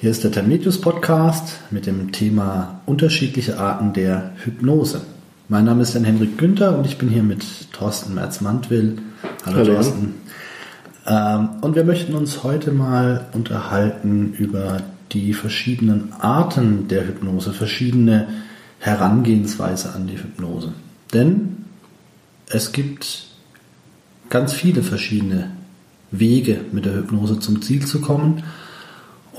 Hier ist der Termitius Podcast mit dem Thema unterschiedliche Arten der Hypnose. Mein Name ist Jan Henrik Günther und ich bin hier mit Thorsten Merz-Mantwill. Hallo, Hallo. Thorsten. Ähm, und wir möchten uns heute mal unterhalten über die verschiedenen Arten der Hypnose, verschiedene Herangehensweise an die Hypnose. Denn es gibt ganz viele verschiedene Wege mit der Hypnose zum Ziel zu kommen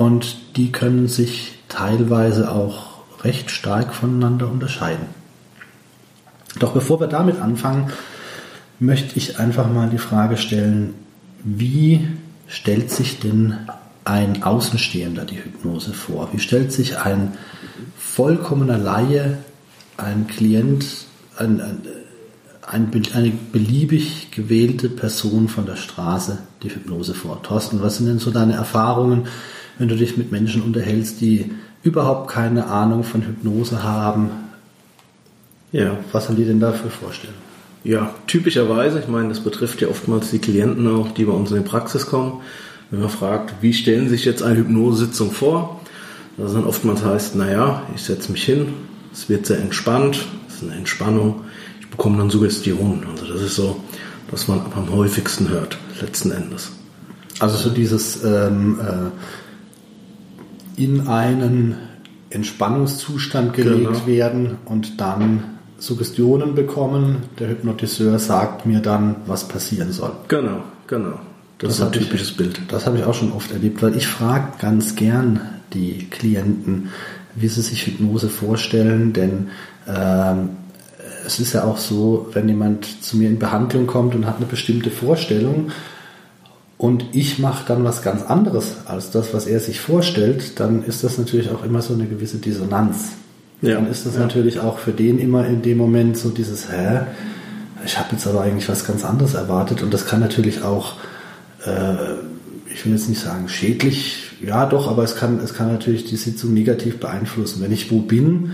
und die können sich teilweise auch recht stark voneinander unterscheiden. Doch bevor wir damit anfangen, möchte ich einfach mal die Frage stellen, wie stellt sich denn ein Außenstehender die Hypnose vor? Wie stellt sich ein vollkommener Laie, ein Klient, ein, ein, ein, eine beliebig gewählte Person von der Straße die Hypnose vor? Thorsten, was sind denn so deine Erfahrungen, wenn du dich mit Menschen unterhältst, die überhaupt keine Ahnung von Hypnose haben? Ja. Was haben die denn da für Vorstellungen? Ja, typischerweise, ich meine, das betrifft ja oftmals die Klienten auch, die bei uns in die Praxis kommen. Wenn man fragt, wie stellen Sie sich jetzt eine Hypnosesitzung vor? Das dann oftmals heißt, naja, ich setze mich hin, es wird sehr entspannt, es ist eine Entspannung, ich bekomme dann Suggestionen. Also das ist so, was man am häufigsten hört, letzten Endes. Also so dieses ähm, äh, in einen Entspannungszustand gelegt Genau. werden und dann Suggestionen bekommen. Der Hypnotiseur sagt mir dann, was passieren soll. Genau, genau. Das, ist ein hab ich- typisches Bild. Das habe ich auch schon oft erlebt, weil ich frage ganz gern die Klienten, wie sie sich Hypnose vorstellen, denn ähm, es ist ja auch so, wenn jemand zu mir in Behandlung kommt und hat eine bestimmte Vorstellung und ich mache dann was ganz anderes als das, was er sich vorstellt, dann ist das natürlich auch immer so eine gewisse Dissonanz. Ja, Dann ist das ja. natürlich auch für den immer in dem Moment so dieses, hä, ich habe jetzt aber eigentlich was ganz anderes erwartet und das kann natürlich auch, äh, ich will jetzt nicht sagen schädlich, ja doch, aber es kann, es kann natürlich die Sitzung negativ beeinflussen. Wenn ich wo bin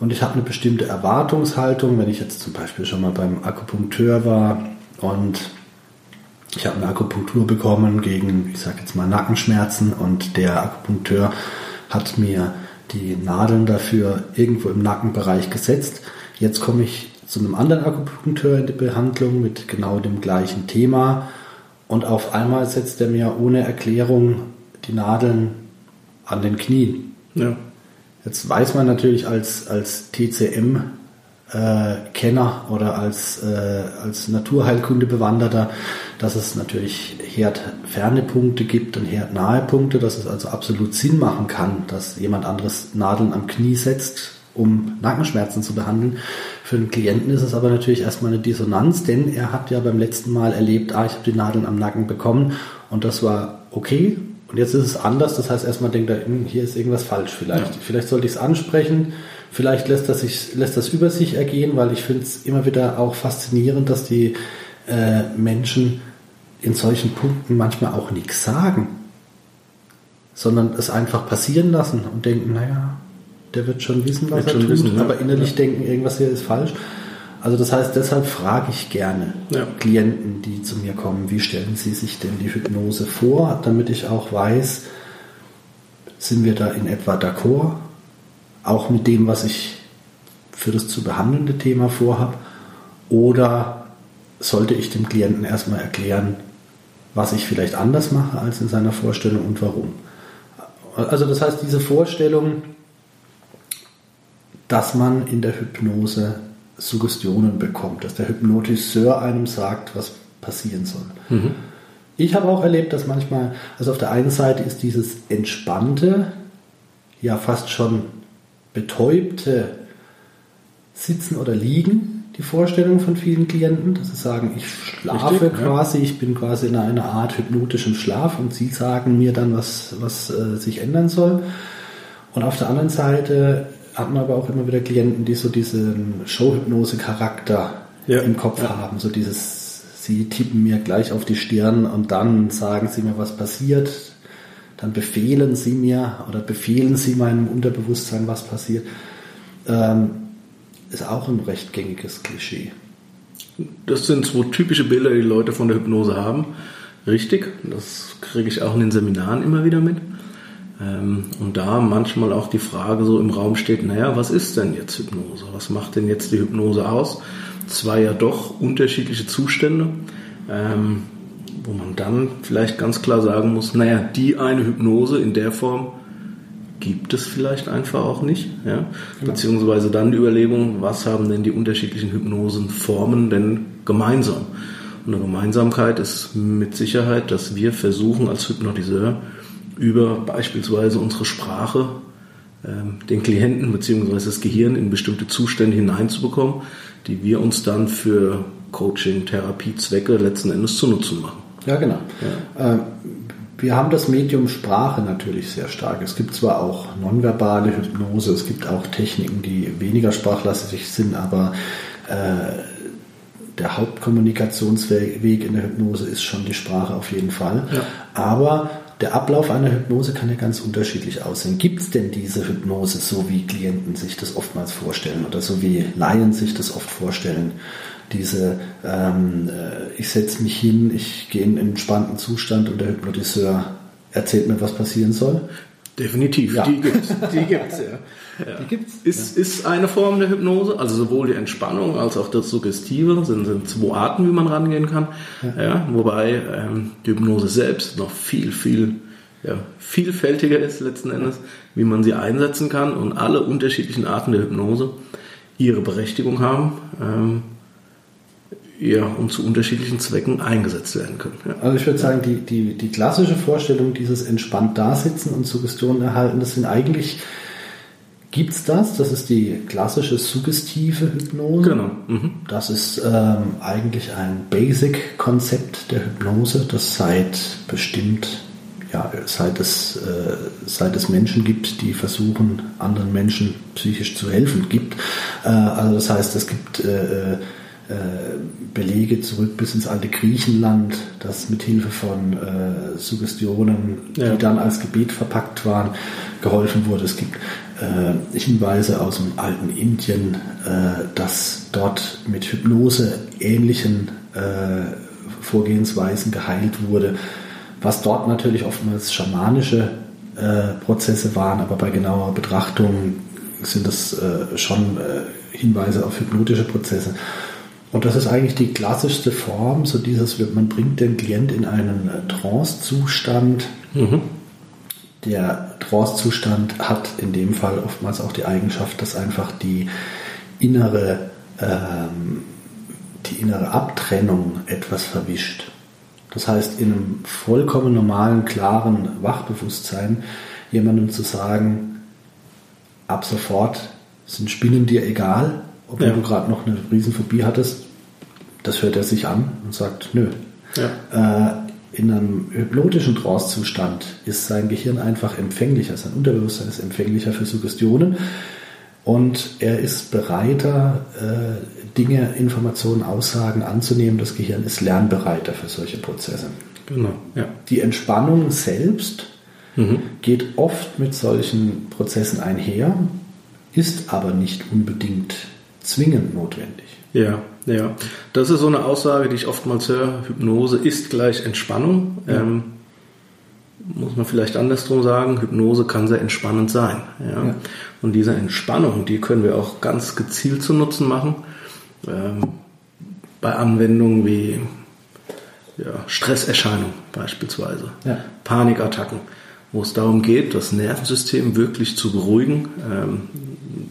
und ich habe eine bestimmte Erwartungshaltung, wenn ich jetzt zum Beispiel schon mal beim Akupunkteur war und ich habe eine Akupunktur bekommen gegen, ich sage jetzt mal Nackenschmerzen und der Akupunkteur hat mir die Nadeln dafür irgendwo im Nackenbereich gesetzt. Jetzt komme ich zu einem anderen Akupunkteur in die Behandlung mit genau dem gleichen Thema und auf einmal setzt er mir ohne Erklärung die Nadeln an den Knien. Ja. Jetzt weiß man natürlich als, als TCM-Kenner oder als, äh, als Naturheilkunde-Bewanderter, dass es natürlich herdferne Punkte gibt und herdnahe Punkte, dass es also absolut Sinn machen kann, dass jemand anderes Nadeln am Knie setzt, um Nackenschmerzen zu behandeln. Für den Klienten ist es aber natürlich erstmal eine Dissonanz, denn er hat ja beim letzten Mal erlebt, ah, ich habe die Nadeln am Nacken bekommen und das war okay. Und jetzt ist es anders, das heißt erstmal denkt er, hm, hier ist irgendwas falsch vielleicht. Ja. Vielleicht sollte ich es ansprechen, vielleicht lässt das, sich, lässt das über sich ergehen, weil ich finde es immer wieder auch faszinierend, dass die äh, Menschen in solchen Punkten manchmal auch nichts sagen, sondern es einfach passieren lassen und denken, naja, der wird schon wissen, was Wird er schon tut, wissen, ja. aber innerlich denken, irgendwas hier ist falsch. Also das heißt, deshalb frage ich gerne Ja. Klienten, die zu mir kommen, wie stellen sie sich denn die Hypnose vor, damit ich auch weiß, sind wir da in etwa d'accord, auch mit dem, was ich für das zu behandelnde Thema vorhab, oder sollte ich dem Klienten erstmal erklären, was ich vielleicht anders mache als in seiner Vorstellung und warum. Also das heißt, diese Vorstellung, dass man in der Hypnose Suggestionen bekommt, dass der Hypnotiseur einem sagt, was passieren soll. Ich habe auch erlebt, dass manchmal, also auf der einen Seite ist dieses entspannte, ja fast schon betäubte Sitzen oder Liegen die Vorstellung von vielen Klienten, dass sie sagen, ich schlafe Richtig, ja. quasi, ich bin quasi in einer Art hypnotischem Schlaf und sie sagen mir dann, was, was äh, sich ändern soll. Und auf der anderen Seite hat man aber auch immer wieder Klienten, die so diesen Showhypnose-Charakter Ja, im Kopf ja. haben. So dieses, sie tippen mir gleich auf die Stirn und dann sagen sie mir, was passiert. Dann befehlen sie mir oder befehlen sie meinem Unterbewusstsein, was passiert. Ähm, ist auch ein recht gängiges Klischee. Das sind zwei typische Bilder, die Leute von der Hypnose haben. Richtig, das kriege ich auch in den Seminaren immer wieder mit. Ähm, und da manchmal auch die Frage so im Raum steht, naja, was ist denn jetzt Hypnose? Was macht denn jetzt die Hypnose aus? Zwei ja doch unterschiedliche Zustände, ähm, wo man dann vielleicht ganz klar sagen muss, naja, die eine Hypnose in der Form gibt es vielleicht einfach auch nicht. Ja? Genau. Beziehungsweise dann die Überlegung, was haben denn die unterschiedlichen Hypnosenformen denn gemeinsam? Und eine Gemeinsamkeit ist mit Sicherheit, dass wir versuchen als Hypnotiseur über beispielsweise unsere Sprache ähm, den Klienten bzw. das Gehirn in bestimmte Zustände hineinzubekommen, die wir uns dann für Coaching, Therapiezwecke letzten Endes zu nutzen machen. Ja, genau. Ja. Ähm, wir haben das Medium Sprache natürlich sehr stark. Es gibt zwar auch nonverbale Hypnose, es gibt auch Techniken, die weniger sprachlastig sind, aber äh, der Hauptkommunikationsweg in der Hypnose ist schon die Sprache auf jeden Fall. Ja. Aber der Ablauf einer Hypnose kann ja ganz unterschiedlich aussehen. Gibt es denn diese Hypnose so, wie Klienten sich das oftmals vorstellen oder so wie Laien sich das oft vorstellen? Diese, ähm, äh, ich setze mich hin, ich gehe in einen entspannten Zustand und der Hypnotiseur erzählt mir, was passieren soll? Definitiv, ja. die gibt es. Die gibt's, ja. ja. Die gibt's. Ist, ja. ist eine Form der Hypnose, also sowohl die Entspannung als auch das Suggestive sind, sind zwei Arten, wie man rangehen kann. Ja. ja wobei ähm, die Hypnose selbst noch viel, viel ja, vielfältiger ist letzten Endes, wie man sie einsetzen kann und alle unterschiedlichen Arten der Hypnose ihre Berechtigung haben. Ähm, ja, und zu unterschiedlichen Zwecken eingesetzt werden können. Ja. Also ich würde sagen, die, die, die klassische Vorstellung, dieses entspannt dasitzen und Suggestionen erhalten, das sind eigentlich, gibt es das? Das ist die klassische suggestive Hypnose. Genau. Mhm. Das ist ähm, eigentlich ein Basic-Konzept der Hypnose, das seit bestimmt ja, seit es, äh, seit es Menschen gibt, die versuchen, anderen Menschen psychisch zu helfen, gibt. Äh, also das heißt, es gibt äh, äh, Belege zurück bis ins alte Griechenland, das mit Hilfe von äh, Suggestionen, ja. die dann als Gebet verpackt waren, geholfen wurde. Es gibt äh, Hinweise aus dem alten Indien, äh, dass dort mit Hypnose ähnlichen äh, Vorgehensweisen geheilt wurde, was dort natürlich oftmals schamanische äh, Prozesse waren, aber bei genauer Betrachtung sind das schon Hinweise auf hypnotische Prozesse. Und das ist eigentlich die klassischste Form, so dieses, man bringt den Klient in einen äh, Trance-Zustand. Mhm. Der Trance-Zustand hat in dem Fall oftmals auch die Eigenschaft, dass einfach die innere, ähm, die innere Abtrennung etwas verwischt. Das heißt, in einem vollkommen normalen, klaren Wachbewusstsein jemandem zu sagen, ab sofort sind Spinnen dir egal, obwohl ja. du gerade noch eine Riesenphobie hattest, das hört er sich an und sagt, nö. Ja. Äh, in einem hypnotischen Trance-Zustand ist sein Gehirn einfach empfänglicher, sein Unterbewusstsein ist empfänglicher für Suggestionen und er ist bereiter, äh, Dinge, Informationen, Aussagen anzunehmen. Das Gehirn ist lernbereiter für solche Prozesse. Genau, ja. Die Entspannung selbst mhm. geht oft mit solchen Prozessen einher, ist aber nicht unbedingt zwingend notwendig. Ja, ja. Das ist so eine Aussage, die ich oftmals höre. Hypnose ist gleich Entspannung. Ja. Ähm, muss man vielleicht andersrum sagen, Hypnose kann sehr entspannend sein. Ja? ja? Und diese Entspannung, die können wir auch ganz gezielt zu Nutzen machen. Ähm, bei Anwendungen wie ja, Stresserscheinungen beispielsweise, ja. Panikattacken, wo es darum geht, das Nervensystem wirklich zu beruhigen, ähm,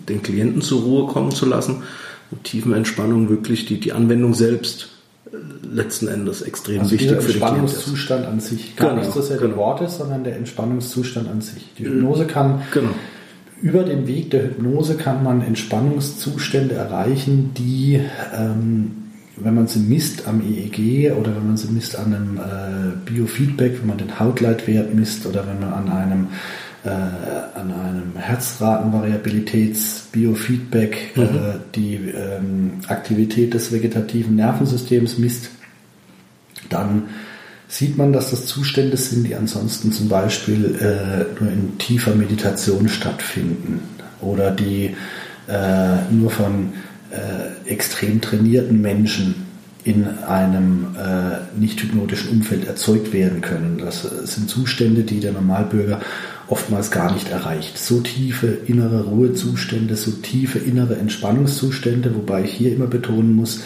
den Klienten zur Ruhe kommen zu lassen und Tiefenentspannung wirklich die, die Anwendung selbst äh, letzten Endes extrem also wichtig für den Entspannungszustand an sich. Gar genau, nicht so sehr genau. die Worte, sondern der Entspannungszustand an sich. Die Hypnose kann genau. über den Weg der Hypnose kann man Entspannungszustände erreichen, die ähm, wenn man sie misst am EEG oder wenn man sie misst an einem äh, Biofeedback, wenn man den Hautleitwert misst oder wenn man an einem äh, an einem Herzratenvariabilitäts-Biofeedback äh, mhm. äh, die ähm, Aktivität des vegetativen Nervensystems misst, dann sieht man, dass das Zustände sind, die ansonsten zum Beispiel äh, nur in tiefer Meditation stattfinden oder die äh, nur von äh, extrem trainierten Menschen in einem äh, nicht hypnotischen Umfeld erzeugt werden können. Das sind Zustände, die der Normalbürger oftmals gar nicht erreicht. So tiefe innere Ruhezustände, so tiefe innere Entspannungszustände, wobei ich hier immer betonen muss,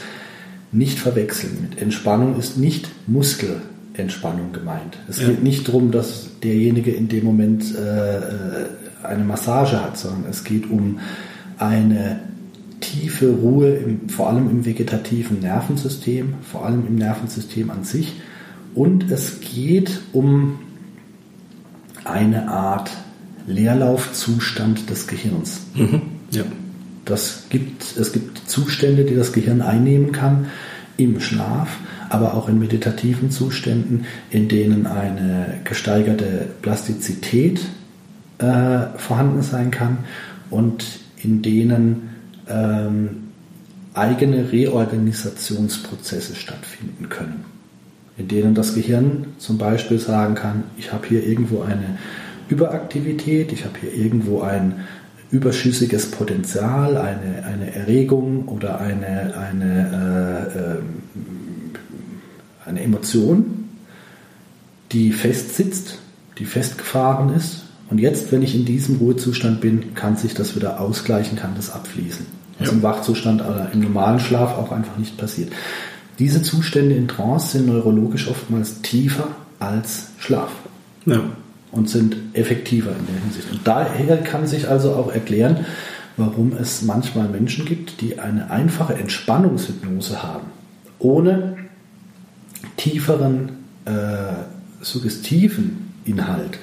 nicht verwechseln. Mit Entspannung ist nicht Muskelentspannung gemeint. Es ja. geht nicht darum, dass derjenige in dem Moment äh, äh, eine Massage hat, sondern es geht um eine tiefe Ruhe, im, vor allem im vegetativen Nervensystem, vor allem im Nervensystem an sich. Und es geht um eine Art Leerlaufzustand des Gehirns. Mhm. Ja. Das gibt, es gibt Zustände, die das Gehirn einnehmen kann im Schlaf, aber auch in meditativen Zuständen, in denen eine gesteigerte Plastizität äh, vorhanden sein kann und in denen ähm, eigene Reorganisationsprozesse stattfinden können, in denen das Gehirn zum Beispiel sagen kann, ich habe hier irgendwo eine Überaktivität, ich habe hier irgendwo ein überschüssiges Potenzial, eine, eine Erregung oder eine, eine, äh, ähm, eine Emotion, die festsitzt, die festgefahren ist. Und jetzt, wenn ich in diesem Ruhezustand bin, kann sich das wieder ausgleichen, kann das abfließen. Was ja. im Wachzustand oder im normalen Schlaf auch einfach nicht passiert. Diese Zustände in Trance sind neurologisch oftmals tiefer als Schlaf. Ja und sind effektiver in der Hinsicht. Und daher kann sich also auch erklären, warum es manchmal Menschen gibt, die eine einfache Entspannungshypnose haben, ohne tieferen äh, suggestiven Inhalt,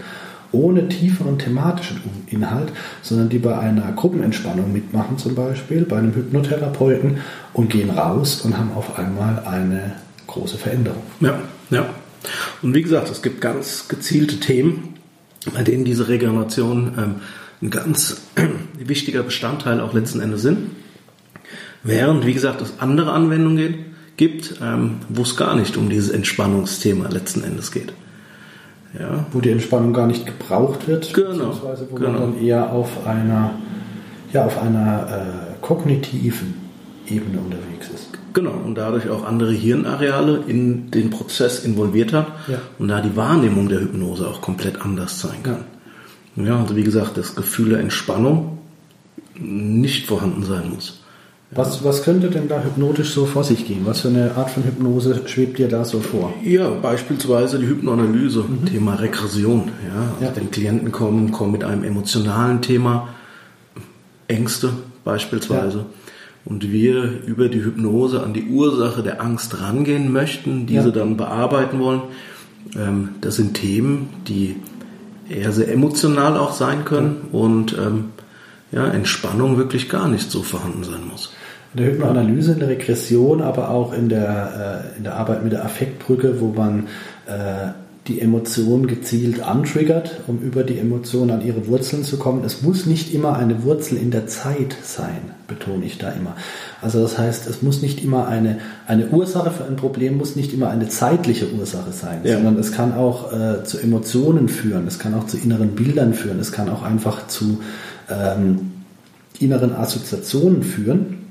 ohne tieferen thematischen Inhalt, sondern die bei einer Gruppenentspannung mitmachen zum Beispiel, bei einem Hypnotherapeuten und gehen raus und haben auf einmal eine große Veränderung. Ja, ja. Und wie gesagt, es gibt ganz gezielte Themen, bei denen diese Regeneration ähm, ein ganz wichtiger Bestandteil auch letzten Endes sind. Während, wie gesagt, es andere Anwendungen gibt, ähm, wo es gar nicht um dieses Entspannungsthema letzten Endes geht. Ja. Wo die Entspannung gar nicht gebraucht wird, genau. beziehungsweise wo genau. man dann eher auf einer, ja, auf einer äh, kognitiven Ebene unterwegs ist. Genau, und dadurch auch andere Hirnareale in den Prozess involviert hat ja. und da die Wahrnehmung der Hypnose auch komplett anders sein kann. Ja. also wie gesagt, das Gefühl der Entspannung nicht vorhanden sein muss. Was, was könnte denn da hypnotisch so vor sich gehen? Was für eine Art von Hypnose schwebt dir da so vor? Ja, beispielsweise die Hypnoanalyse, mhm. Thema Regression. Ja, also ja. Wenn Klienten kommen, kommen mit einem emotionalen Thema, Ängste beispielsweise. Ja und wir über die Hypnose an die Ursache der Angst rangehen möchten, diese ja. dann bearbeiten wollen. Ähm, das sind Themen, die eher sehr emotional auch sein können und ähm, ja, Entspannung wirklich gar nicht so vorhanden sein muss. In der Hypnoanalyse, in der Regression, aber auch in der, äh, in der Arbeit mit der Affektbrücke, wo man äh, die Emotion gezielt antriggert, um über die Emotion an ihre Wurzeln zu kommen. Es muss nicht immer eine Wurzel in der Zeit sein, betone ich da immer. Also das heißt, es muss nicht immer eine, eine Ursache für ein Problem, muss nicht immer eine zeitliche Ursache sein, ja. sondern es kann auch äh, zu Emotionen führen, es kann auch zu inneren Bildern führen, es kann auch einfach zu ähm, inneren Assoziationen führen.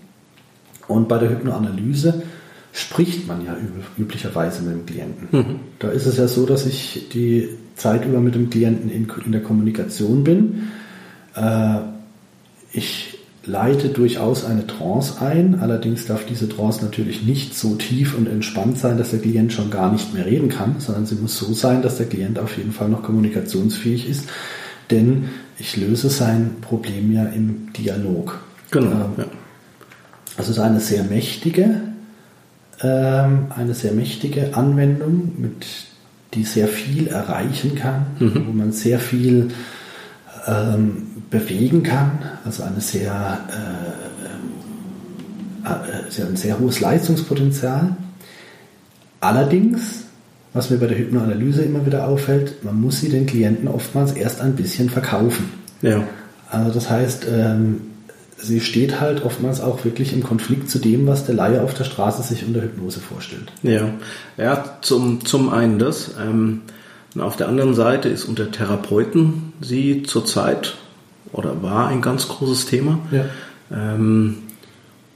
Und bei der Hypnoanalyse spricht man ja üblicherweise mit dem Klienten. Mhm. Da ist es ja so, dass ich die Zeit über mit dem Klienten in, in der Kommunikation bin. Äh, ich leite durchaus eine Trance ein, allerdings darf diese Trance natürlich nicht so tief und entspannt sein, dass der Klient schon gar nicht mehr reden kann, sondern sie muss so sein, dass der Klient auf jeden Fall noch kommunikationsfähig ist, denn ich löse sein Problem ja im Dialog. Genau. Ähm, ja. Also es ist eine sehr mächtige ähm, eine sehr mächtige Anwendung, mit, die sehr viel erreichen kann, mhm. wo man sehr viel ähm, bewegen kann. Also eine sehr, äh, äh, äh, ein sehr hohes Leistungspotenzial. Allerdings, was mir bei der Hypnoanalyse immer wieder auffällt, man muss sie den Klienten oftmals erst ein bisschen verkaufen. Ja. Also das heißt, ähm, sie steht halt oftmals auch wirklich im Konflikt zu dem, was der Laie auf der Straße sich unter Hypnose vorstellt. Ja, ja zum, zum einen das. Ähm, auf der anderen Seite ist unter Therapeuten sie zurzeit oder war ein ganz großes Thema. Ja. Ähm,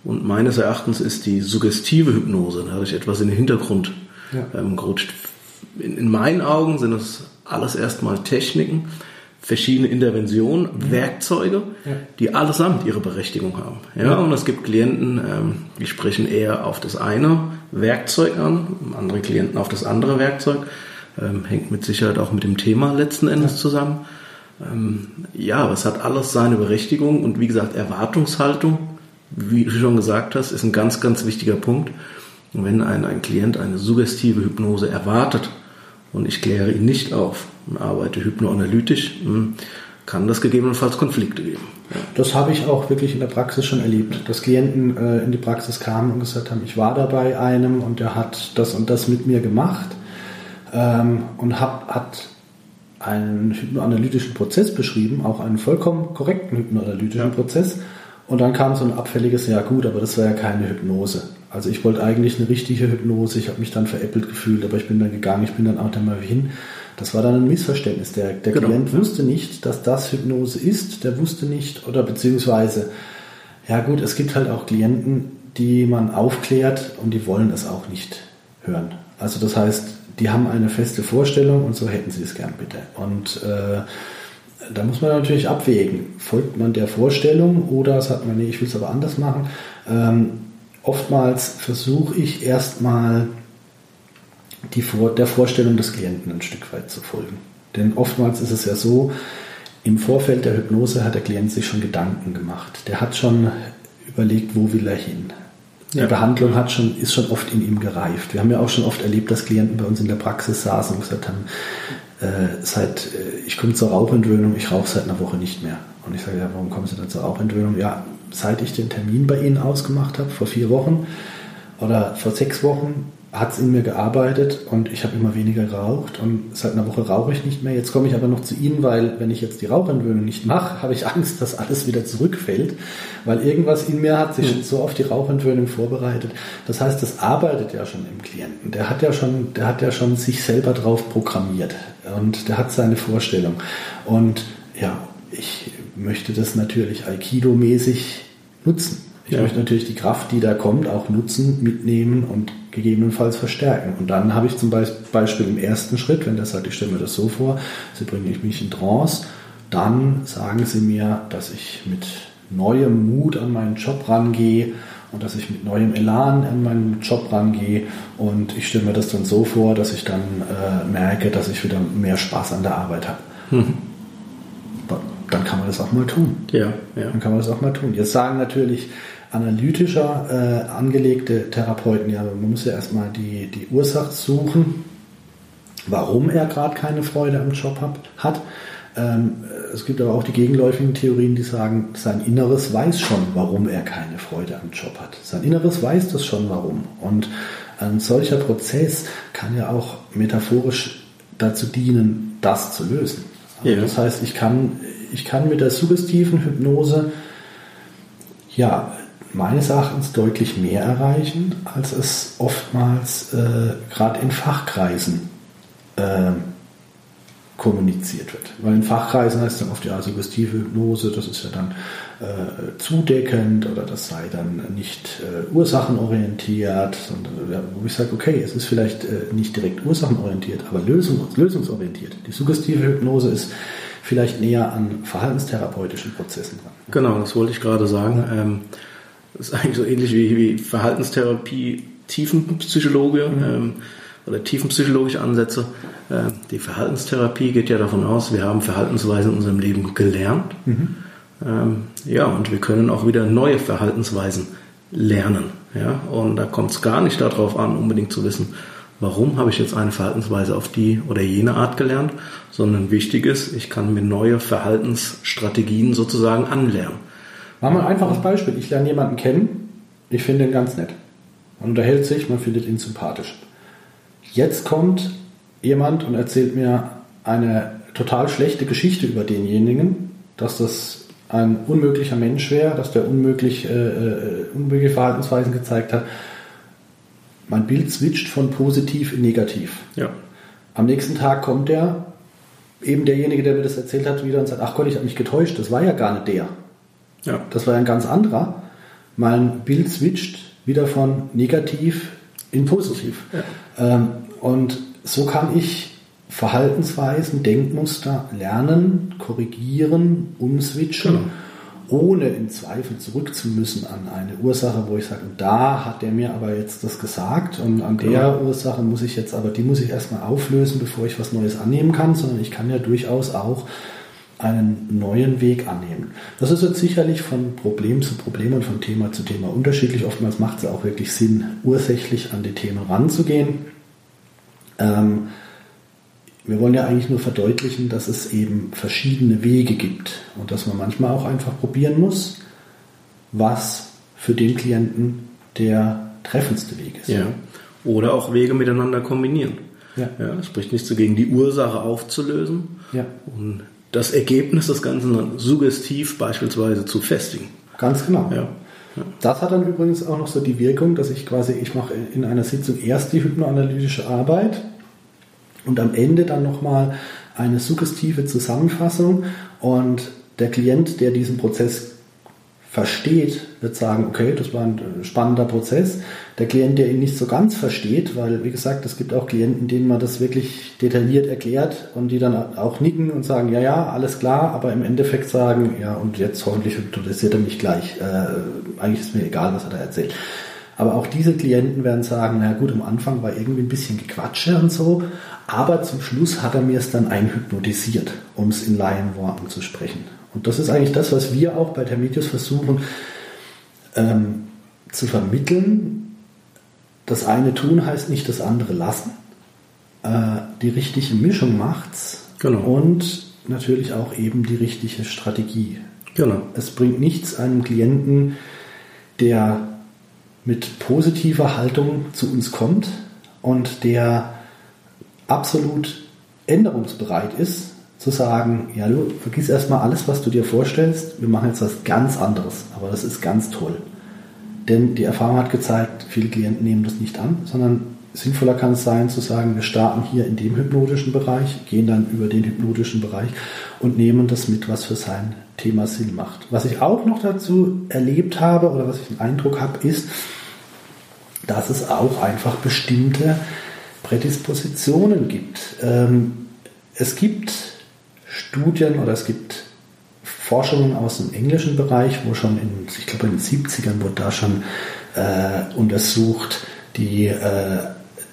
und meines Erachtens ist die suggestive Hypnose dadurch etwas in den Hintergrund ja. ähm, gerutscht. In, in meinen Augen sind es alles erstmal Techniken, verschiedene Interventionen, Werkzeuge, Ja. die allesamt ihre Berechtigung haben. Ja, und es gibt Klienten, ähm, die sprechen eher auf das eine Werkzeug an, andere Klienten auf das andere Werkzeug. Ähm, hängt mit Sicherheit auch mit dem Thema letzten Endes zusammen. Ähm, ja, aber es hat alles seine Berechtigung und wie gesagt, Erwartungshaltung, wie du schon gesagt hast, ist ein ganz, ganz wichtiger Punkt. Und wenn ein, ein Klient eine suggestive Hypnose erwartet und ich kläre ihn nicht auf und arbeite hypnoanalytisch, hm, kann das gegebenenfalls Konflikte geben. Das habe ich auch wirklich in der Praxis schon erlebt, dass Klienten äh, in die Praxis kamen und gesagt haben, ich war da bei einem und der hat das und das mit mir gemacht ähm, und hab, hat einen hypnoanalytischen Prozess beschrieben, auch einen vollkommen korrekten hypnoanalytischen Ja. Prozess. Und dann kam so ein abfälliges, ja gut, aber das war ja keine Hypnose. Also ich wollte eigentlich eine richtige Hypnose, ich habe mich dann veräppelt gefühlt, aber ich bin dann gegangen, ich bin dann auch da mal hin. Das war dann ein Missverständnis. Der, der Genau. Klient wusste nicht, dass das Hypnose ist, der wusste nicht, oder beziehungsweise, ja gut, es gibt halt auch Klienten, die man aufklärt und die wollen es auch nicht hören. Also das heißt, die haben eine feste Vorstellung und so hätten sie es gern bitte. Und äh, da muss man natürlich abwägen. Folgt man der Vorstellung oder sagt man, nee, ich will es aber anders machen? Ähm, oftmals versuche ich erstmal die Vor der Vorstellung des Klienten ein Stück weit zu folgen. Denn oftmals ist es ja so, im Vorfeld der Hypnose hat der Klient sich schon Gedanken gemacht. Der hat schon überlegt, wo will er hin. Die Ja. Behandlung hat schon, ist schon oft in ihm gereift. Wir haben ja auch schon oft erlebt, dass Klienten bei uns in der Praxis saßen und gesagt haben, äh, seit, äh, ich komme zur Rauchentwöhnung, ich rauche seit einer Woche nicht mehr. Und ich sage, ja, warum kommen Sie denn zur Rauchentwöhnung? Ja, seit ich den Termin bei Ihnen ausgemacht habe, vor vier Wochen oder vor sechs Wochen, hat es in mir gearbeitet und ich habe immer weniger geraucht und seit einer Woche rauche ich nicht mehr. Jetzt komme ich aber noch zu Ihnen, weil wenn ich jetzt die Rauchentwöhnung nicht mache, habe ich Angst, dass alles wieder zurückfällt, weil irgendwas in mir hat sich so auf die Rauchentwöhnung vorbereitet. Das heißt, das arbeitet ja schon im Klienten. Der hat ja schon, der hat ja schon sich selber drauf programmiert und der hat seine Vorstellung. Und ja, ich möchte das natürlich Aikido-mäßig nutzen. Ich Ja. möchte natürlich die Kraft, die da kommt, auch nutzen, mitnehmen und gegebenenfalls verstärken. Und dann habe ich zum Beis- Beispiel im ersten Schritt, wenn der sagt, ich stelle mir das so vor, Sie bringen mich in Trance, dann sagen Sie mir, dass ich mit neuem Mut an meinen Job rangehe und dass ich mit neuem Elan an meinen Job rangehe. Und ich stelle mir das dann so vor, dass ich dann äh, merke, dass ich wieder mehr Spaß an der Arbeit habe. Dann kann man das auch mal tun. Ja, ja. Dann kann man das auch mal tun. Jetzt sagen natürlich analytischer äh, angelegte Therapeuten, ja, man muss ja erstmal die, die Ursache suchen, warum er gerade keine Freude am Job hab, hat. Ähm, es gibt aber auch die gegenläufigen Theorien, die sagen, sein Inneres weiß schon, warum er keine Freude am Job hat. Sein Inneres weiß das schon, warum. Und ein solcher Prozess kann ja auch metaphorisch dazu dienen, das zu lösen. Also Ja. Das heißt, ich kann, ich kann mit der suggestiven Hypnose ja meines Erachtens deutlich mehr erreichen, als es oftmals äh, gerade in Fachkreisen äh, kommuniziert wird. Weil in Fachkreisen heißt es dann oft ja suggestive Hypnose, das ist ja dann äh, zudeckend oder das sei dann nicht äh, ursachenorientiert, sondern wo ich sage, okay, es ist vielleicht äh, nicht direkt ursachenorientiert, aber lösung, lösungsorientiert. Die suggestive Hypnose ist vielleicht näher an verhaltenstherapeutischen Prozessen dran. Genau, das wollte ich gerade sagen. Ähm, das ist eigentlich so ähnlich wie, wie Verhaltenstherapie, Tiefenpsychologe ähm, oder tiefenpsychologische Ansätze. Ähm, die Verhaltenstherapie geht ja davon aus, wir haben Verhaltensweisen in unserem Leben gelernt. Ähm, ja, und wir können auch wieder neue Verhaltensweisen lernen. Ja? Und da kommt es gar nicht darauf an, unbedingt zu wissen, warum habe ich jetzt eine Verhaltensweise auf die oder jene Art gelernt, sondern wichtig ist, ich kann mir neue Verhaltensstrategien sozusagen anlernen. Machen wir ein einfaches Beispiel. Ich lerne jemanden kennen, ich finde ihn ganz nett. Man unterhält sich, man findet ihn sympathisch. Jetzt kommt jemand und erzählt mir eine total schlechte Geschichte über denjenigen, dass das ein unmöglicher Mensch wäre, dass der unmöglich, äh, äh, unmögliche Verhaltensweisen gezeigt hat. Mein Bild switcht von positiv in negativ. Ja. Am nächsten Tag kommt der, eben derjenige, der mir das erzählt hat, wieder und sagt, ach Gott, ich habe mich getäuscht, das war ja gar nicht der. Ja. Das war ein ganz anderer. Mein Bild switcht wieder von negativ in positiv. Ähm, und so kann ich Verhaltensweisen, Denkmuster lernen, korrigieren, umswitchen, genau. ohne im Zweifel zurück zu müssen an eine Ursache, wo ich sage, da hat der mir aber jetzt das gesagt und an der genau. Ursache muss ich jetzt aber, die muss ich erstmal auflösen, bevor ich was Neues annehmen kann, sondern ich kann ja durchaus auch einen neuen Weg annehmen. Das ist jetzt sicherlich von Problem zu Problem und von Thema zu Thema unterschiedlich. Oftmals macht es auch wirklich Sinn, ursächlich an die Themen ranzugehen. Ähm, wir wollen ja eigentlich nur verdeutlichen, dass es eben verschiedene Wege gibt und dass man manchmal auch einfach probieren muss, was für den Klienten der treffendste Weg ist. Ja. Oder auch Wege miteinander kombinieren. Ja. Ja, es spricht nichts dagegen, die Ursache aufzulösen ja. und das Ergebnis des Ganzen dann suggestiv beispielsweise zu festigen. Ganz genau. Ja. Das hat dann übrigens auch noch so die Wirkung, dass ich quasi, ich mache in einer Sitzung erst die hypnoanalytische Arbeit und am Ende dann nochmal eine suggestive Zusammenfassung und der Klient, der diesen Prozess versteht, wird sagen, okay, das war ein spannender Prozess. Der Klient, der ihn nicht so ganz versteht, weil, wie gesagt, es gibt auch Klienten, denen man das wirklich detailliert erklärt und die dann auch nicken und sagen, ja, ja, alles klar, aber im Endeffekt sagen, ja, und jetzt hoffentlich hypnotisiert er mich gleich. Äh, eigentlich ist mir egal, was er da erzählt. Aber auch diese Klienten werden sagen, na gut, am Anfang war irgendwie ein bisschen Gequatsche und so, aber zum Schluss hat er mir es dann einhypnotisiert, um es in Laienworten zu sprechen. Und das ist eigentlich das, was wir auch bei Termitius versuchen ähm, zu vermitteln. Das eine tun heißt nicht das andere lassen. Äh, die richtige Mischung macht's. Genau. Und natürlich auch eben die richtige Strategie. Genau. Es bringt nichts einem Klienten, der mit positiver Haltung zu uns kommt und der absolut änderungsbereit ist, zu sagen, ja, du vergiss erstmal alles, was du dir vorstellst, wir machen jetzt was ganz anderes, aber das ist ganz toll. Denn die Erfahrung hat gezeigt, viele Klienten nehmen das nicht an, sondern sinnvoller kann es sein zu sagen, wir starten hier in dem hypnotischen Bereich, gehen dann über den hypnotischen Bereich und nehmen das mit, was für sein Thema Sinn macht. Was ich auch noch dazu erlebt habe oder was ich den Eindruck habe, ist, dass es auch einfach bestimmte Prädispositionen gibt. Ähm, es gibt Studien oder es gibt Forschungen aus dem englischen Bereich, wo schon in, ich glaube in den 70ern wurde da schon äh, untersucht, die, äh,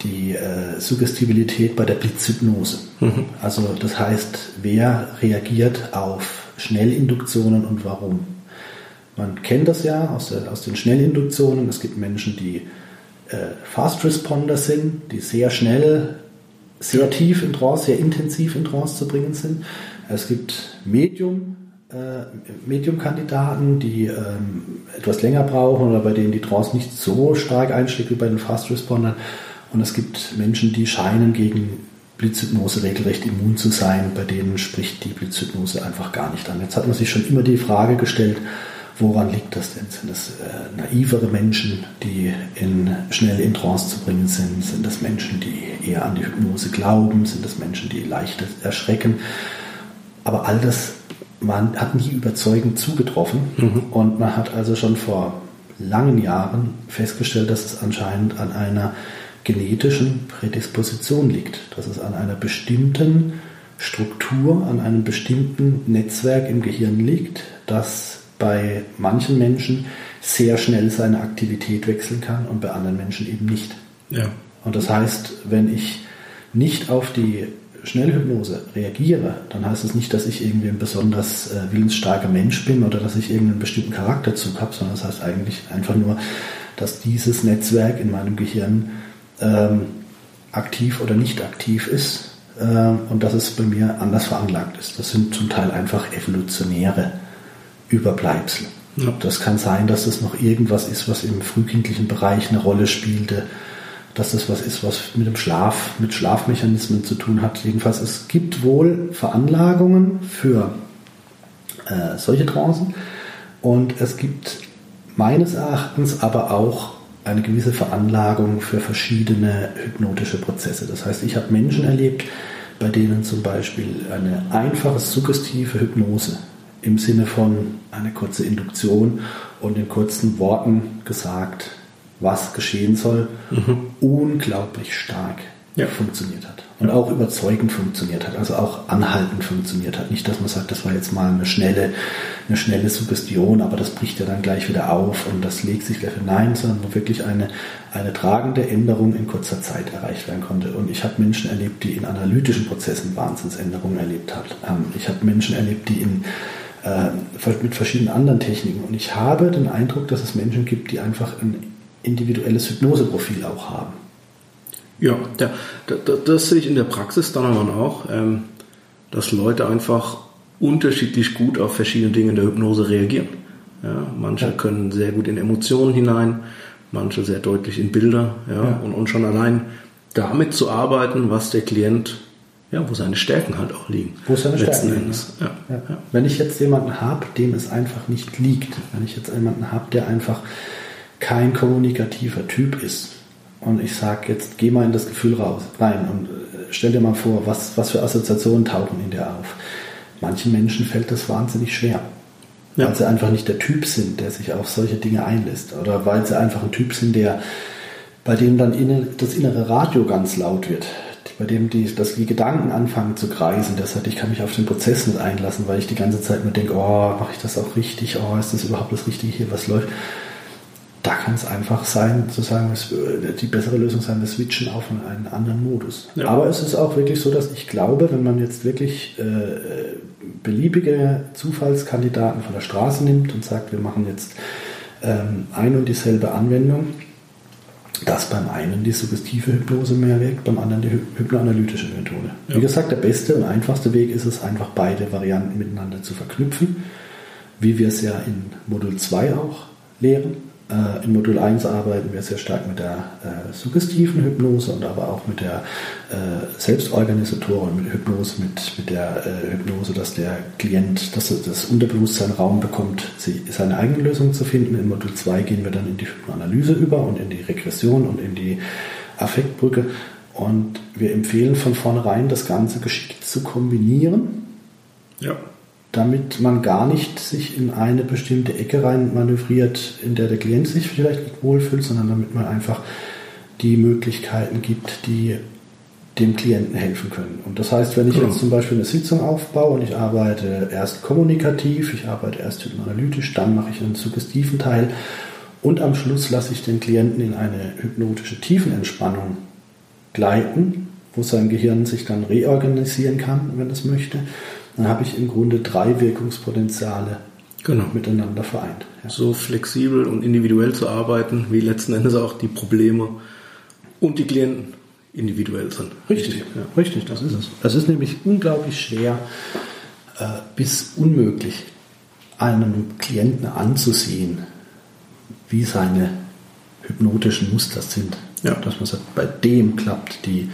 die äh, Suggestibilität bei der Blitzhypnose. Mhm. Also das heißt, wer reagiert auf Schnellinduktionen und warum. Man kennt das ja aus, der, aus den Schnellinduktionen. Es gibt Menschen, die äh, Fast Responder sind, die sehr schnell sehr tief in Trance, sehr intensiv in Trance zu bringen sind. Es gibt Medium, äh, Medium-Kandidaten, die ähm, etwas länger brauchen oder bei denen die Trance nicht so stark einschlägt wie bei den Fast Respondern. Und es gibt Menschen, die scheinen gegen Blitzhypnose regelrecht immun zu sein, bei denen spricht die Blitzhypnose einfach gar nicht an. Jetzt hat man sich schon immer die Frage gestellt, Woran liegt das denn? Sind das äh, naivere Menschen, die in, schnell in Trance zu bringen sind? Sind das Menschen, die eher an die Hypnose glauben? Sind das Menschen, die leicht erschrecken? Aber all das man hat nie überzeugend zugetroffen. Mhm. Und man hat also schon vor langen Jahren festgestellt, dass es anscheinend an einer genetischen Prädisposition liegt. Dass es an einer bestimmten Struktur, an einem bestimmten Netzwerk im Gehirn liegt, das bei manchen Menschen sehr schnell seine Aktivität wechseln kann und bei anderen Menschen eben nicht. Ja. Und das heißt, wenn ich nicht auf die Schnellhypnose reagiere, dann heißt es das nicht, dass ich irgendwie ein besonders äh, willensstarker Mensch bin oder dass ich irgendeinen bestimmten Charakterzug habe, sondern das heißt eigentlich einfach nur, dass dieses Netzwerk in meinem Gehirn ähm, aktiv oder nicht aktiv ist äh, und dass es bei mir anders veranlagt ist. Das sind zum Teil einfach evolutionäre Überbleibsel. Ja. Das kann sein, dass es noch irgendwas ist, was im frühkindlichen Bereich eine Rolle spielte, dass das was ist, was mit dem Schlaf, mit Schlafmechanismen zu tun hat. Jedenfalls, es gibt wohl Veranlagungen für äh, solche Trancen und es gibt meines Erachtens aber auch eine gewisse Veranlagung für verschiedene hypnotische Prozesse. Das heißt, ich habe Menschen erlebt, bei denen zum Beispiel eine einfache suggestive Hypnose im Sinne von eine kurze Induktion und in kurzen Worten gesagt, was geschehen soll, mhm. unglaublich stark ja. funktioniert hat. Und auch überzeugend funktioniert hat, also auch anhaltend funktioniert hat. Nicht, dass man sagt, das war jetzt mal eine schnelle, eine schnelle Suggestion, aber das bricht ja dann gleich wieder auf und das legt sich wieder für Nein, sondern wo wirklich eine, eine tragende Änderung in kurzer Zeit erreicht werden konnte. Und ich habe Menschen erlebt, die in analytischen Prozessen Wahnsinnsänderungen erlebt haben. Ich habe Menschen erlebt, die in äh, mit verschiedenen anderen Techniken. Und ich habe den Eindruck, dass es Menschen gibt, die einfach ein individuelles Hypnoseprofil auch haben. Ja, da, da, das sehe ich in der Praxis dann aber auch, ähm, dass Leute einfach unterschiedlich gut auf verschiedene Dinge in der Hypnose reagieren. Ja, manche ja. können sehr gut in Emotionen hinein, manche sehr deutlich in Bilder. Ja, ja. Und, und schon allein damit zu arbeiten, was der Klient, ja, wo seine Stärken halt auch liegen. Wo seine Stärken liegen. Wenn ich jetzt jemanden habe, dem es einfach nicht liegt, wenn ich jetzt jemanden habe, der einfach kein kommunikativer Typ ist, und ich sage jetzt, geh mal in das Gefühl raus, rein und äh, stell dir mal vor, was, was für Assoziationen tauchen in dir auf. Manchen Menschen fällt das wahnsinnig schwer, ja. weil sie einfach nicht der Typ sind, der sich auf solche Dinge einlässt. Oder weil sie einfach ein Typ sind, der, bei dem dann das innere Radio ganz laut wird. Bei dem die, dass die Gedanken anfangen zu kreisen, sagt, ich kann mich auf den Prozess nicht einlassen, weil ich die ganze Zeit nur denke, oh, mache ich das auch richtig, oh, ist das überhaupt das Richtige hier, was läuft? Da kann es einfach sein, zu sagen, äh, die bessere Lösung sein, wir switchen auf einen anderen Modus. Ja. Aber es ist auch wirklich so, dass ich glaube, wenn man jetzt wirklich äh, beliebige Zufallskandidaten von der Straße nimmt und sagt, wir machen jetzt ähm, ein und dieselbe Anwendung, dass beim einen die suggestive Hypnose mehr wirkt, beim anderen die hypnoanalytische Methode. Ja. Wie gesagt, der beste und einfachste Weg ist es einfach, beide Varianten miteinander zu verknüpfen, wie wir es ja in Modul 2 auch lehren. Äh, in Modul 1 arbeiten wir sehr stark mit der äh, suggestiven Hypnose und aber auch mit der äh, Selbstorganisatoren, mit Hypnose, mit, mit der äh, Hypnose, dass der Klient, dass das Unterbewusstsein Raum bekommt, sie, seine eigene Lösung zu finden. In Modul 2 gehen wir dann in die Hypnoanalyse über und in die Regression und in die Affektbrücke. Und wir empfehlen von vornherein, das Ganze geschickt zu kombinieren. Ja damit man gar nicht sich in eine bestimmte Ecke rein manövriert, in der der Klient sich vielleicht nicht wohlfühlt, sondern damit man einfach die Möglichkeiten gibt, die dem Klienten helfen können. Und das heißt, wenn ich jetzt zum Beispiel eine Sitzung aufbaue und ich arbeite erst kommunikativ, ich arbeite erst hypnoanalytisch, dann mache ich einen suggestiven Teil und am Schluss lasse ich den Klienten in eine hypnotische Tiefenentspannung gleiten, wo sein Gehirn sich dann reorganisieren kann, wenn es möchte dann habe ich im Grunde drei Wirkungspotenziale genau. miteinander vereint. Ja. So flexibel und individuell zu arbeiten, wie letzten Endes auch die Probleme und die Klienten individuell sind. Richtig, ja. richtig, das ist es. Es ist nämlich unglaublich schwer äh, bis unmöglich, einem Klienten anzusehen, wie seine hypnotischen Muster sind. Ja. Dass man sagt, bei dem klappt die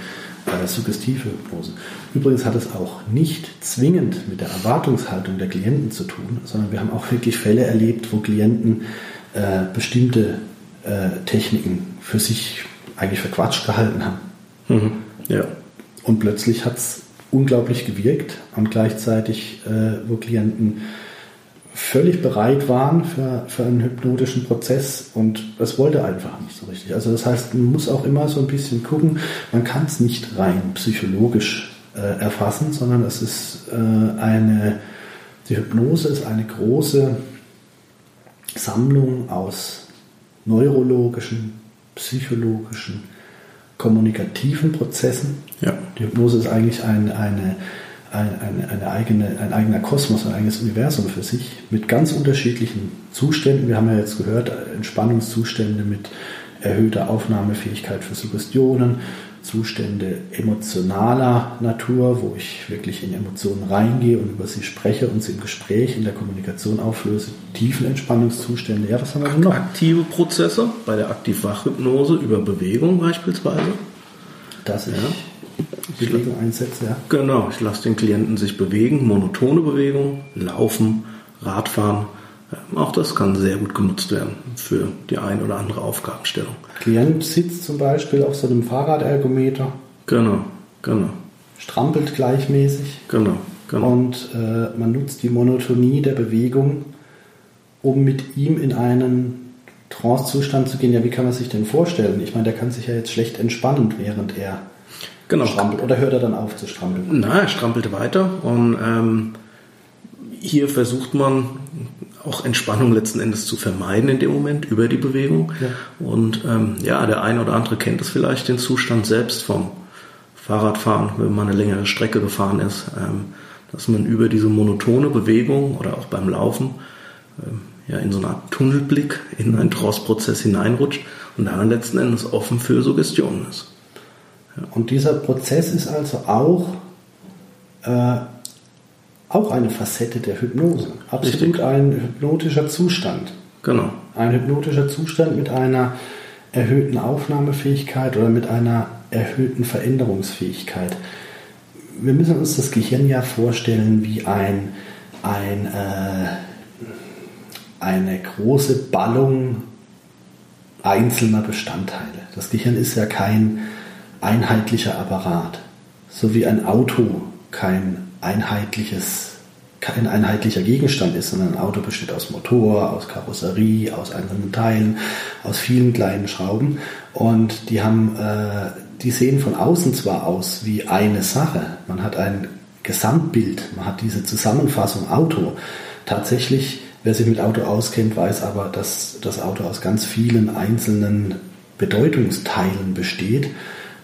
äh, suggestive Hypnose. Übrigens hat es auch nicht zwingend mit der Erwartungshaltung der Klienten zu tun, sondern wir haben auch wirklich Fälle erlebt, wo Klienten äh, bestimmte äh, Techniken für sich eigentlich verquatscht gehalten haben. Mhm. Ja. Und plötzlich hat es unglaublich gewirkt und gleichzeitig, äh, wo Klienten völlig bereit waren für, für einen hypnotischen Prozess und es wollte einfach nicht so richtig. Also das heißt, man muss auch immer so ein bisschen gucken, man kann es nicht rein psychologisch äh, erfassen, sondern es ist äh, eine, die Hypnose ist eine große Sammlung aus neurologischen, psychologischen, kommunikativen Prozessen. Ja. Die Hypnose ist eigentlich ein, eine ein, eine, eine eigene, ein eigener Kosmos, ein eigenes Universum für sich mit ganz unterschiedlichen Zuständen. Wir haben ja jetzt gehört, Entspannungszustände mit erhöhter Aufnahmefähigkeit für Suggestionen, Zustände emotionaler Natur, wo ich wirklich in Emotionen reingehe und über sie spreche und sie im Gespräch, in der Kommunikation auflöse, tiefen Entspannungszustände. Ja, was haben wir denn noch? Aktive Prozesse bei der Aktivwachhypnose über Bewegung beispielsweise. Das ist ja. Bewegung einsetze, ja. Genau, ich lasse den Klienten sich bewegen, monotone Bewegung, laufen, Radfahren. Auch das kann sehr gut genutzt werden für die ein oder andere Aufgabenstellung. Klient sitzt zum Beispiel auf so einem Fahrradergometer. Genau, genau. Strampelt gleichmäßig. Genau, genau. Und äh, man nutzt die Monotonie der Bewegung, um mit ihm in einen Trance-Zustand zu gehen. Ja, wie kann man sich denn vorstellen? Ich meine, der kann sich ja jetzt schlecht entspannen, während er Genau. strampelt. Oder hört er dann auf zu strampeln? Na, er strampelte weiter und ähm, hier versucht man auch Entspannung letzten Endes zu vermeiden in dem Moment über die Bewegung. Ja. Und ähm, ja, der eine oder andere kennt es vielleicht, den Zustand selbst vom Fahrradfahren, wenn man eine längere Strecke gefahren ist, ähm, dass man über diese monotone Bewegung oder auch beim Laufen ähm, ja in so eine Art Tunnelblick in einen Trance-Prozess hineinrutscht und dann letzten Endes offen für Suggestionen ist. Und dieser Prozess ist also auch, äh, auch eine Facette der Hypnose. Absolut Richtig. ein hypnotischer Zustand. Genau. Ein hypnotischer Zustand mit einer erhöhten Aufnahmefähigkeit oder mit einer erhöhten Veränderungsfähigkeit. Wir müssen uns das Gehirn ja vorstellen wie ein, ein, äh, eine große Ballung einzelner Bestandteile. Das Gehirn ist ja kein einheitlicher Apparat, so wie ein Auto kein einheitliches kein einheitlicher Gegenstand ist, sondern ein Auto besteht aus Motor, aus Karosserie, aus einzelnen Teilen, aus vielen kleinen Schrauben und die haben, äh, die sehen von außen zwar aus wie eine Sache, man hat ein Gesamtbild, man hat diese Zusammenfassung Auto. Tatsächlich, wer sich mit Auto auskennt, weiß aber, dass das Auto aus ganz vielen einzelnen Bedeutungsteilen besteht,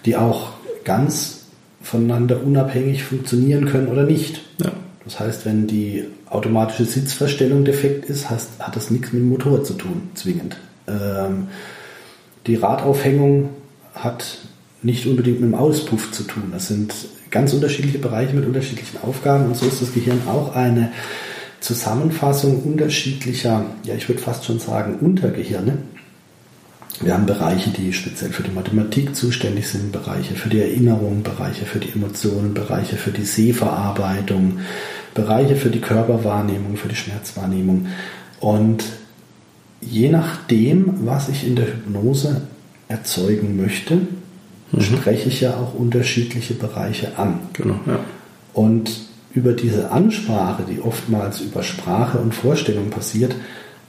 die auch ganz voneinander unabhängig funktionieren können oder nicht. Ja. Das heißt, wenn die automatische Sitzverstellung defekt ist, heißt, hat das nichts mit dem Motor zu tun, zwingend. Ähm, die Radaufhängung hat nicht unbedingt mit dem Auspuff zu tun. Das sind ganz unterschiedliche Bereiche mit unterschiedlichen Aufgaben und so ist das Gehirn auch eine Zusammenfassung unterschiedlicher, ja ich würde fast schon sagen, Untergehirne. Wir haben Bereiche, die speziell für die Mathematik zuständig sind, Bereiche für die Erinnerung, Bereiche für die Emotionen, Bereiche für die Sehverarbeitung, Bereiche für die Körperwahrnehmung, für die Schmerzwahrnehmung. Und je nachdem, was ich in der Hypnose erzeugen möchte, spreche ich ja auch unterschiedliche Bereiche an. Genau, ja. Und über diese Ansprache, die oftmals über Sprache und Vorstellung passiert,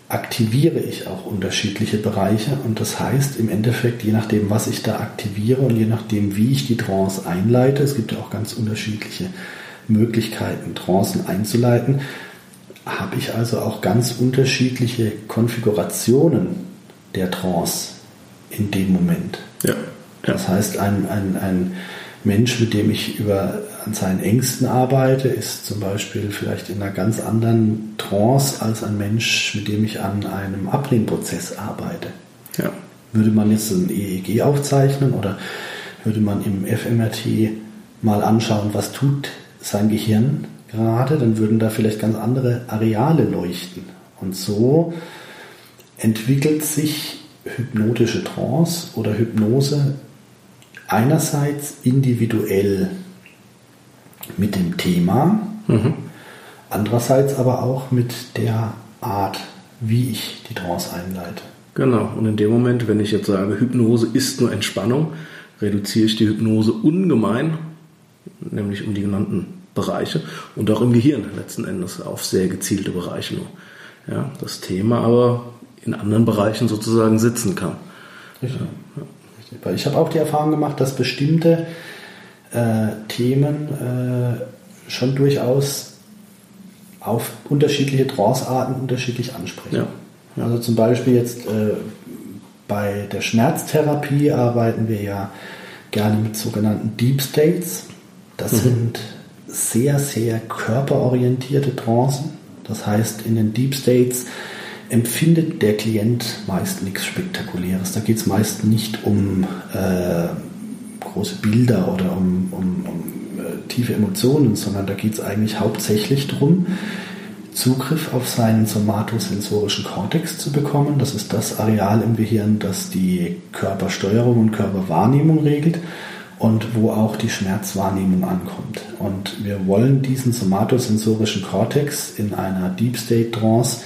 aktiviere ich auch unterschiedliche Bereiche. Und das heißt im Endeffekt, je nachdem, was ich da aktiviere und je nachdem, wie ich die Trance einleite, es gibt ja auch ganz unterschiedliche Möglichkeiten, Trancen einzuleiten, habe ich also auch ganz unterschiedliche Konfigurationen der Trance in dem Moment. Ja. ja. Das heißt, ein, ein, ein Mensch, mit dem ich über, an seinen Ängsten arbeite, ist zum Beispiel vielleicht in einer ganz anderen Trance als ein Mensch, mit dem ich an einem Ablehnprozess arbeite. ja. Würde man jetzt ein EEG aufzeichnen oder würde man im FMRT mal anschauen, was tut sein Gehirn gerade, dann würden da vielleicht ganz andere Areale leuchten. Und so entwickelt sich hypnotische Trance oder Hypnose einerseits individuell mit dem Thema, Mhm. andererseits aber auch mit der Art, wie ich die Trance einleite. Genau. Und in dem Moment, wenn ich jetzt sage, Hypnose ist nur Entspannung, reduziere ich die Hypnose ungemein, nämlich um die genannten Bereiche und auch im Gehirn letzten Endes auf sehr gezielte Bereiche nur. Ja, das Thema aber in anderen Bereichen sozusagen sitzen kann. Richtig. Richtig. Weil ich habe auch die Erfahrung gemacht, dass bestimmte äh, Themen äh, schon durchaus auf unterschiedliche Trancearten unterschiedlich ansprechen. Ja. Also zum Beispiel jetzt äh, bei der Schmerztherapie arbeiten wir ja gerne mit sogenannten Deep States. Das sind sehr, sehr körperorientierte Trancen. Das heißt, in den Deep States empfindet der Klient meist nichts Spektakuläres. Da geht es meist nicht um äh, große Bilder oder um, um, um äh, tiefe Emotionen, sondern da geht es eigentlich hauptsächlich darum, Zugriff auf seinen somatosensorischen Kortex zu bekommen. Das ist das Areal im Gehirn, das die Körpersteuerung und Körperwahrnehmung regelt und wo auch die Schmerzwahrnehmung ankommt. Und wir wollen diesen somatosensorischen Kortex in einer Deep State Trance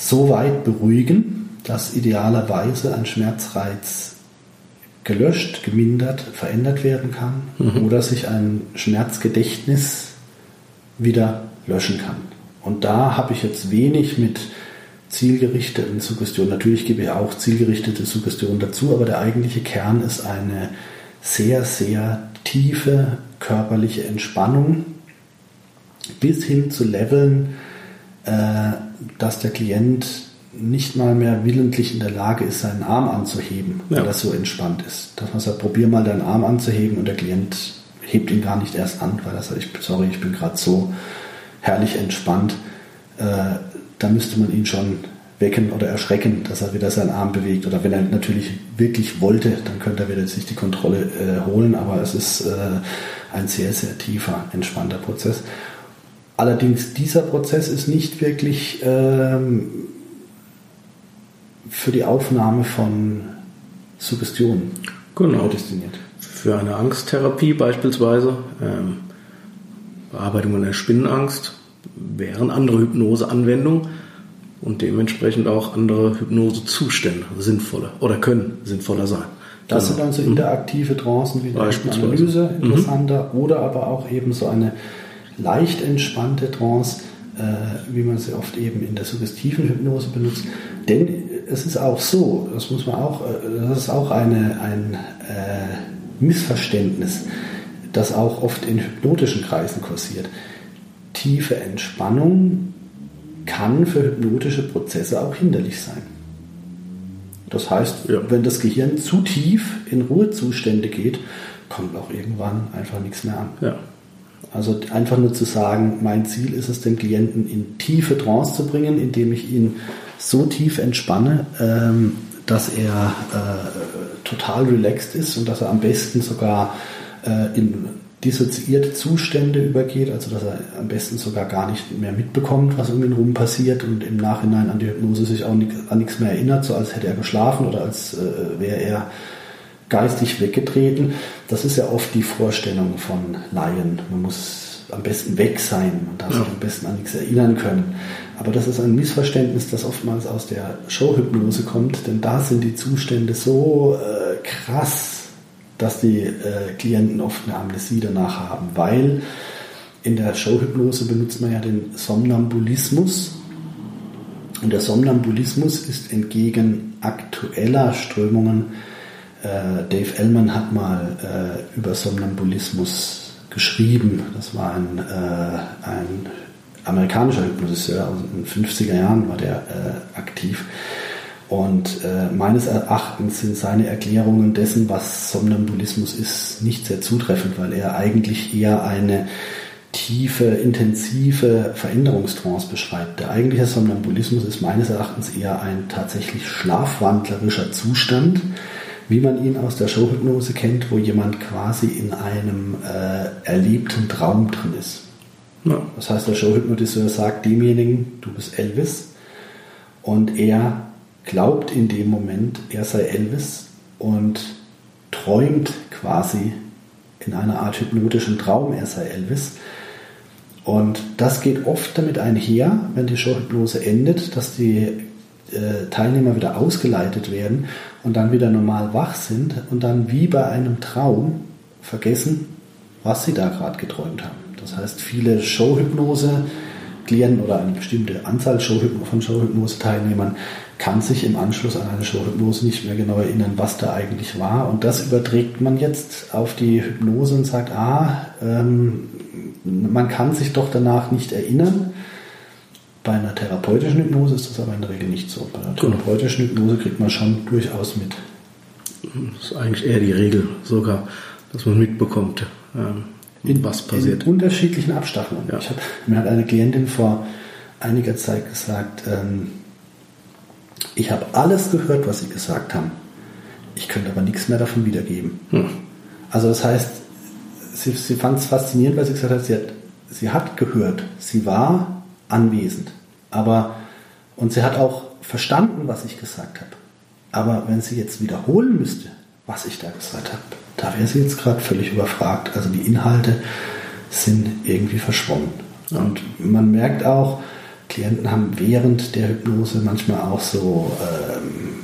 so weit beruhigen, dass idealerweise ein Schmerzreiz gelöscht, gemindert, verändert werden kann oder sich ein Schmerzgedächtnis wieder löschen kann. Und da habe ich jetzt wenig mit zielgerichteten Suggestionen. Natürlich gebe ich auch zielgerichtete Suggestionen dazu, aber der eigentliche Kern ist eine sehr, sehr tiefe körperliche Entspannung bis hin zu Leveln, dass der Klient nicht mal mehr willentlich in der Lage ist, seinen Arm anzuheben, ja. weil das so entspannt ist. Dass man sagt, probier mal deinen Arm anzuheben und der Klient hebt ihn gar nicht erst an, weil er sagt, ich, sorry, ich bin gerade so herrlich entspannt. Äh, da müsste man ihn schon wecken oder erschrecken, dass er wieder seinen Arm bewegt. Oder wenn er natürlich wirklich wollte, dann könnte er wieder sich die Kontrolle äh, holen. Aber es ist äh, ein sehr, sehr tiefer, entspannter Prozess. Allerdings dieser Prozess ist nicht wirklich ähm, für die Aufnahme von Suggestionen genau. destiniert. Für eine Angsttherapie beispielsweise, ähm, Bearbeitung der Spinnenangst, wären andere Hypnoseanwendungen und dementsprechend auch andere Hypnosezustände sinnvoller oder können sinnvoller sein. Das genau. sind dann so interaktive Trancen wie die Analyse mhm. interessanter mhm. oder aber auch eben so eine leicht entspannte Trance, äh, wie man sie oft eben in der suggestiven Hypnose benutzt. Denn es ist auch so, das muss man auch, äh, das ist auch eine, ein äh, Missverständnis, das auch oft in hypnotischen Kreisen kursiert. Tiefe Entspannung kann für hypnotische Prozesse auch hinderlich sein. Das heißt, ja. wenn das Gehirn zu tief in Ruhezustände geht, kommt auch irgendwann einfach nichts mehr an. Ja. Also einfach nur zu sagen, mein Ziel ist es, den Klienten in tiefe Trance zu bringen, indem ich ihn so tief entspanne, ähm, dass er äh, total relaxed ist und dass er am besten sogar äh, in dissoziierte Zustände übergeht, also dass er am besten sogar gar nicht mehr mitbekommt, was um ihn rum passiert und im Nachhinein an die Hypnose sich auch an nichts mehr erinnert, so als hätte er geschlafen oder als äh, wäre er geistig weggetreten. Das ist ja oft die Vorstellung von Laien. Man muss am besten weg sein, man darf sich am besten an nichts erinnern können. Aber das ist ein Missverständnis, das oftmals aus der Showhypnose kommt, denn da sind die Zustände so äh, krass dass die äh, Klienten oft eine Amnesie danach haben, weil in der Showhypnose benutzt man ja den Somnambulismus. Und der Somnambulismus ist entgegen aktueller Strömungen, äh, Dave Ellman hat mal äh, über Somnambulismus geschrieben. Das war ein, äh, ein amerikanischer Hypnotiseur, also in den 50er Jahren war der äh, aktiv. Und äh, meines Erachtens sind seine Erklärungen dessen, was Somnambulismus ist, nicht sehr zutreffend, weil er eigentlich eher eine tiefe, intensive Veränderungstrance beschreibt. Der eigentliche Somnambulismus ist meines Erachtens eher ein tatsächlich schlafwandlerischer Zustand, wie man ihn aus der Showhypnose kennt, wo jemand quasi in einem äh, erlebten Traum drin ist. Ja. Das heißt, der Showhypnotiseur sagt demjenigen, du bist Elvis, und er glaubt in dem Moment, er sei Elvis und träumt quasi in einer Art hypnotischen Traum, er sei Elvis. Und das geht oft damit einher, wenn die Showhypnose endet, dass die Teilnehmer wieder ausgeleitet werden und dann wieder normal wach sind und dann wie bei einem Traum vergessen, was sie da gerade geträumt haben. Das heißt, viele Showhypnose Klienten oder eine bestimmte Anzahl von Showhypnose-Teilnehmern kann sich im Anschluss an eine Showhypnose nicht mehr genau erinnern, was da eigentlich war. Und das überträgt man jetzt auf die Hypnose und sagt, ah, ähm, man kann sich doch danach nicht erinnern. Bei einer therapeutischen Hypnose ist das aber in der Regel nicht so. Bei einer genau. therapeutischen Hypnose kriegt man schon durchaus mit. Das ist eigentlich eher die Regel sogar, dass man mitbekommt, ähm, in, was passiert. In unterschiedlichen Abstaffelungen. Ja. Ich hab, mir hat eine Klientin vor einiger Zeit gesagt, ähm, ich habe alles gehört, was Sie gesagt haben. Ich könnte aber nichts mehr davon wiedergeben. Hm. Also das heißt, sie, sie fand es faszinierend, weil sie gesagt hat, sie hat, sie hat gehört, sie war anwesend, aber und sie hat auch verstanden, was ich gesagt habe. Aber wenn sie jetzt wiederholen müsste, was ich da gesagt habe, da wäre sie jetzt gerade völlig überfragt. Also die Inhalte sind irgendwie verschwommen. Und man merkt auch, Klienten haben während der Hypnose manchmal auch so, ähm,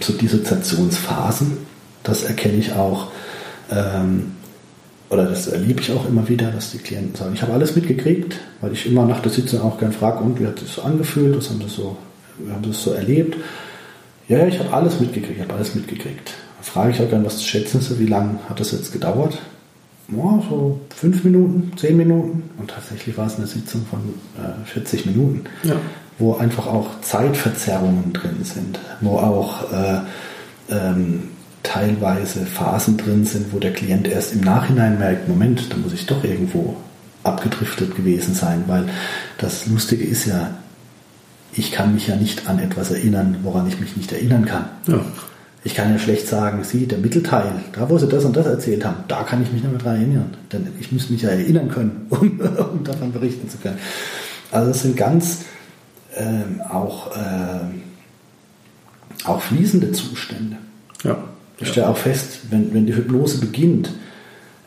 so Dissoziationsphasen. Das erkenne ich auch, ähm, oder das erlebe ich auch immer wieder, dass die Klienten sagen, ich habe alles mitgekriegt, weil ich immer nach der Sitzung auch gern frage, und wie hat sich so angefühlt, was haben das so, wir haben das so erlebt. Ja, ich habe alles mitgekriegt, ich habe alles mitgekriegt. Da frage ich auch gerne, was schätzen Sie, wie lange hat das jetzt gedauert? Ja, so fünf Minuten, zehn Minuten. Und tatsächlich war es eine Sitzung von äh, 40 Minuten, Ja. wo einfach auch Zeitverzerrungen drin sind, wo auch äh, ähm, teilweise Phasen drin sind, wo der Klient erst im Nachhinein merkt, Moment, da muss ich doch irgendwo abgedriftet gewesen sein, weil das Lustige ist ja, ich kann mich ja nicht an etwas erinnern, woran ich mich nicht erinnern kann. Ja. Ich kann ja schlecht sagen, Sie, der Mittelteil, da wo Sie das und das erzählt haben, da kann ich mich nicht mehr dran erinnern. Denn ich muss mich ja erinnern können, um, um davon berichten zu können. Also es sind ganz ähm, auch, ähm, auch fließende Zustände. Ja. Ich stelle auch fest, wenn, wenn die Hypnose beginnt,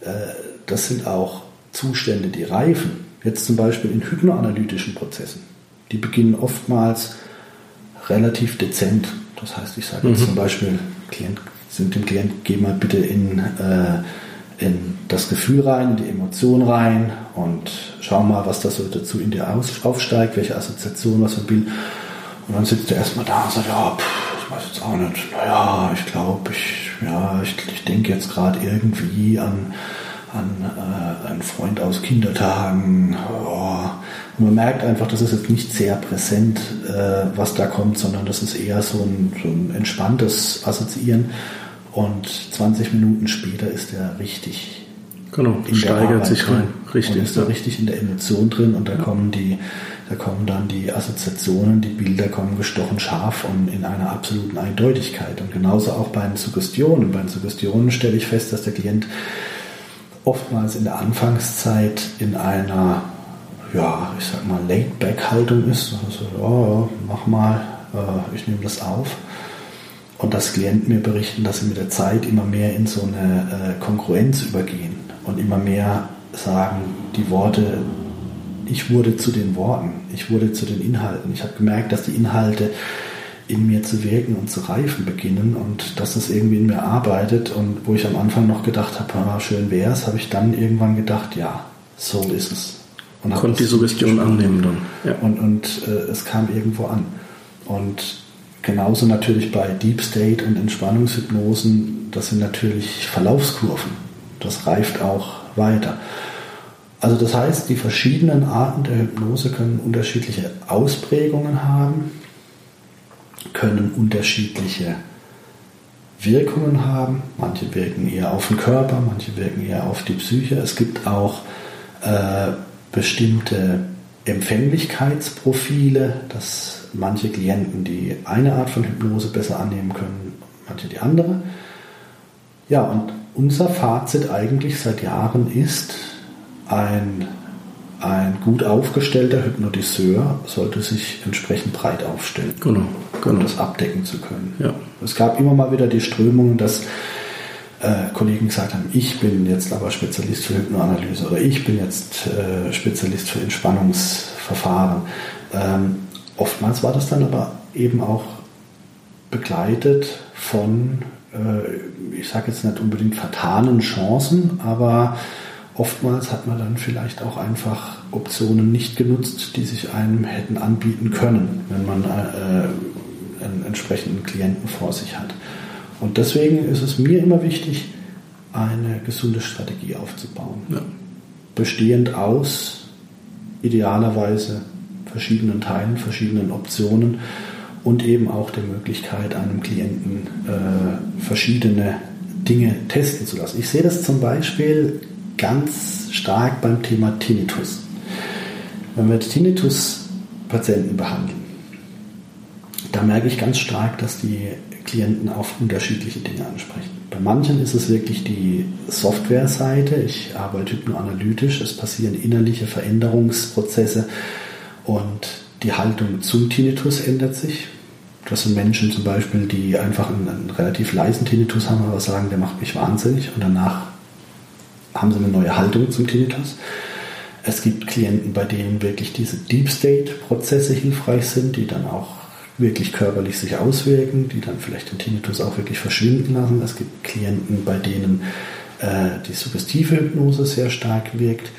äh, das sind auch Zustände, die reifen. Jetzt zum Beispiel in hypnoanalytischen Prozessen. Die beginnen oftmals relativ dezent. Das heißt, ich sage jetzt zum Beispiel, Klient, sind dem Klient, geh mal bitte in, äh, in das Gefühl rein, in die Emotion rein und schau mal, was das so dazu in dir aus, aufsteigt, welche Assoziation, was für ein Bild. Und dann sitzt er erstmal da und sagt, ja, pff, weiß jetzt auch nicht. Naja, ich glaube, ich, ja, ich, ich denke jetzt gerade irgendwie an, an äh, einen Freund aus Kindertagen. Oh. Und man merkt einfach, das ist jetzt nicht sehr präsent, äh, was da kommt, sondern das ist eher so ein, so ein entspanntes Assoziieren. Und 20 Minuten später ist er richtig Genau. in Steigert sich rein. Richtig. Und ist da ja. richtig in der Emotion drin und da kommen die, da kommen dann die Assoziationen, die Bilder kommen gestochen scharf und in einer absoluten Eindeutigkeit. Und genauso auch bei den Suggestionen. Bei den Suggestionen stelle ich fest, dass der Klient oftmals in der Anfangszeit in einer, ja, ich sag mal, Laid-Back-Haltung ist. Also, ja, mach mal, äh, ich nehme das auf. Und dass Klienten mir berichten, dass sie mit der Zeit immer mehr in so eine äh, Konkurrenz übergehen und immer mehr sagen, die Worte, ich wurde zu den Worten, ich wurde zu den Inhalten. Ich habe gemerkt, dass die Inhalte in mir zu wirken und zu reifen beginnen und dass das irgendwie in mir arbeitet. Und wo ich am Anfang noch gedacht habe, ah, schön wäre es, habe ich dann irgendwann gedacht, ja, so ist es. Und Konnte die Suggestion annehmen dann. Ja. Und, und äh, es kam irgendwo an. Und genauso natürlich bei Deep State und Entspannungshypnosen, das sind natürlich Verlaufskurven. Das reift auch weiter. Also das heißt, die verschiedenen Arten der Hypnose können unterschiedliche Ausprägungen haben, können unterschiedliche Wirkungen haben. Manche wirken eher auf den Körper, manche wirken eher auf die Psyche. Es gibt auch äh, bestimmte Empfänglichkeitsprofile, dass manche Klienten die eine Art von Hypnose besser annehmen können, manche die andere. Ja, und unser Fazit eigentlich seit Jahren ist, ein, ein gut aufgestellter Hypnotiseur sollte sich entsprechend breit aufstellen Genau. um Genau. das abdecken zu können. Ja. Es gab immer mal wieder die Strömungen, dass äh, Kollegen gesagt haben, ich bin jetzt aber Spezialist für Hypnoanalyse oder ich bin jetzt äh, Spezialist für Entspannungsverfahren. Ähm, oftmals war das dann aber eben auch begleitet von, äh, ich sage jetzt nicht unbedingt vertanen Chancen, aber oftmals hat man dann vielleicht auch einfach Optionen nicht genutzt, die sich einem hätten anbieten können, wenn man äh, einen entsprechenden Klienten vor sich hat. Und deswegen ist es mir immer wichtig, eine gesunde Strategie aufzubauen. Ja. Bestehend aus idealerweise verschiedenen Teilen, verschiedenen Optionen und eben auch der Möglichkeit, einem Klienten äh, verschiedene Dinge testen zu lassen. Ich sehe das zum Beispiel ganz stark beim Thema Tinnitus. Wenn wir Tinnitus-Patienten behandeln, da merke ich ganz stark, dass die Klienten auf unterschiedliche Dinge ansprechen. Bei manchen ist es wirklich die Softwareseite. Ich arbeite hypnoanalytisch. Es passieren innerliche Veränderungsprozesse und die Haltung zum Tinnitus ändert sich. Das sind Menschen zum Beispiel, die einfach einen, einen relativ leisen Tinnitus haben, aber sagen, der macht mich wahnsinnig und danach haben sie eine neue Haltung zum Tinnitus. Es gibt Klienten, bei denen wirklich diese Deep State-Prozesse hilfreich sind, die dann auch wirklich körperlich sich auswirken, die dann vielleicht den Tinnitus auch wirklich verschwinden lassen. Es gibt Klienten, bei denen äh, die suggestive Hypnose sehr stark wirkt.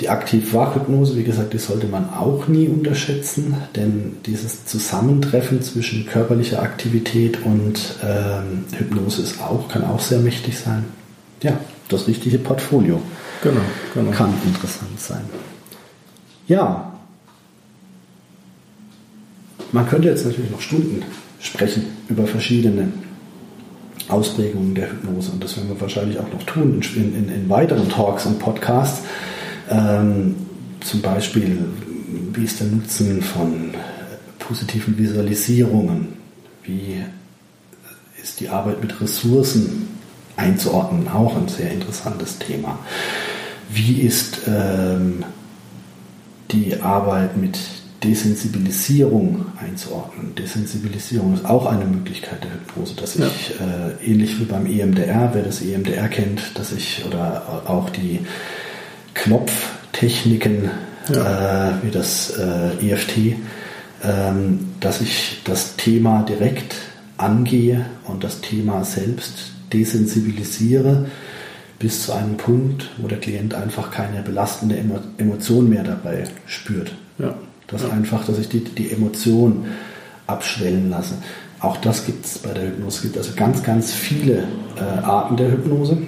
Die Aktiv-Wach-Hypnose, wie gesagt, die sollte man auch nie unterschätzen, denn dieses Zusammentreffen zwischen körperlicher Aktivität und ähm, Hypnose ist auch, kann auch sehr mächtig sein. Ja, das richtige Portfolio Genau, genau. kann interessant sein. Ja, man könnte jetzt natürlich noch Stunden sprechen über verschiedene Ausprägungen der Hypnose und das werden wir wahrscheinlich auch noch tun in, in, in weiteren Talks und Podcasts. Ähm, zum Beispiel, wie ist der Nutzen von positiven Visualisierungen? Wie ist die Arbeit mit Ressourcen einzuordnen? Auch ein sehr interessantes Thema. Wie ist ähm, die Arbeit mit Desensibilisierung einzuordnen. Desensibilisierung ist auch eine Möglichkeit der Hypnose, dass ich ja. äh, ähnlich wie beim EMDR, wer das EMDR kennt, dass ich oder auch die Knopftechniken ja. äh, wie das äh, EFT, ähm, dass ich das Thema direkt angehe und das Thema selbst desensibilisiere bis zu einem Punkt, wo der Klient einfach keine belastende Emotion mehr dabei spürt. Ja. Das ja. einfach, dass ich die, die Emotion abschwellen lasse. Auch das gibt es bei der Hypnose. Es gibt also ganz, ganz viele äh, Arten der Hypnose.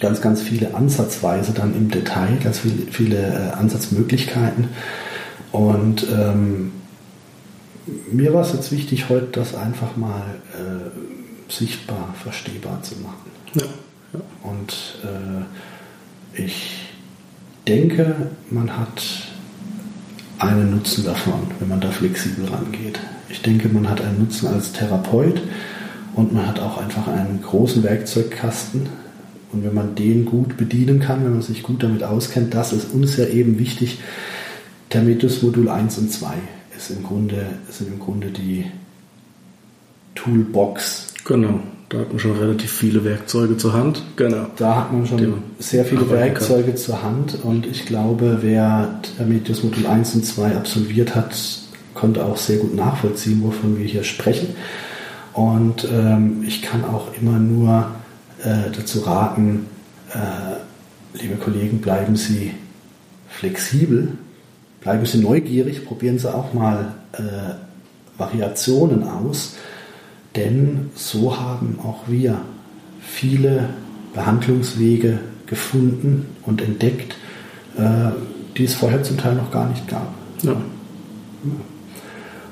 Ganz, ganz viele Ansatzweise dann im Detail, ganz viele, viele äh, Ansatzmöglichkeiten. Und ähm, mir war es jetzt wichtig, heute das einfach mal äh, sichtbar, verstehbar zu machen. Ja. Ja. Und äh, ich denke, man hat einen Nutzen davon, wenn man da flexibel rangeht. Ich denke, man hat einen Nutzen als Therapeut und man hat auch einfach einen großen Werkzeugkasten. Und wenn man den gut bedienen kann, wenn man sich gut damit auskennt, das ist uns ja eben wichtig. Termitus Modul 1 und 2 ist im Grunde, sind im Grunde die Toolbox. Genau. Da hat man schon relativ viele Werkzeuge zur Hand. Genau. Da hat man schon sehr viele Werkzeuge kann. zur Hand und ich glaube, wer Prometheus Modul 1 und 2 absolviert hat, konnte auch sehr gut nachvollziehen, wovon wir hier sprechen. Und ähm, ich kann auch immer nur äh, dazu raten, äh, liebe Kollegen, bleiben Sie flexibel, bleiben Sie neugierig, probieren Sie auch mal äh, Variationen aus denn so haben auch wir viele Behandlungswege gefunden und entdeckt, äh, die es vorher zum Teil noch gar nicht gab. Ja.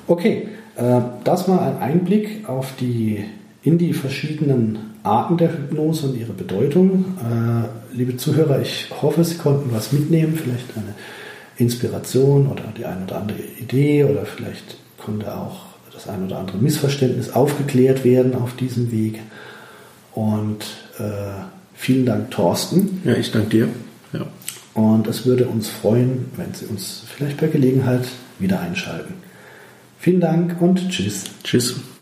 Okay, äh, das war ein Einblick auf die, in die verschiedenen Arten der Hypnose und ihre Bedeutung. Äh, liebe Zuhörer, ich hoffe, Sie konnten was mitnehmen, vielleicht eine Inspiration oder die eine oder andere Idee oder vielleicht konnte auch das ein oder andere Missverständnis aufgeklärt werden auf diesem Weg. Und äh, vielen Dank, Thorsten. Ja, ich danke dir. Ja. Und es würde uns freuen, wenn Sie uns vielleicht bei Gelegenheit wieder einschalten. Vielen Dank und tschüss. Tschüss.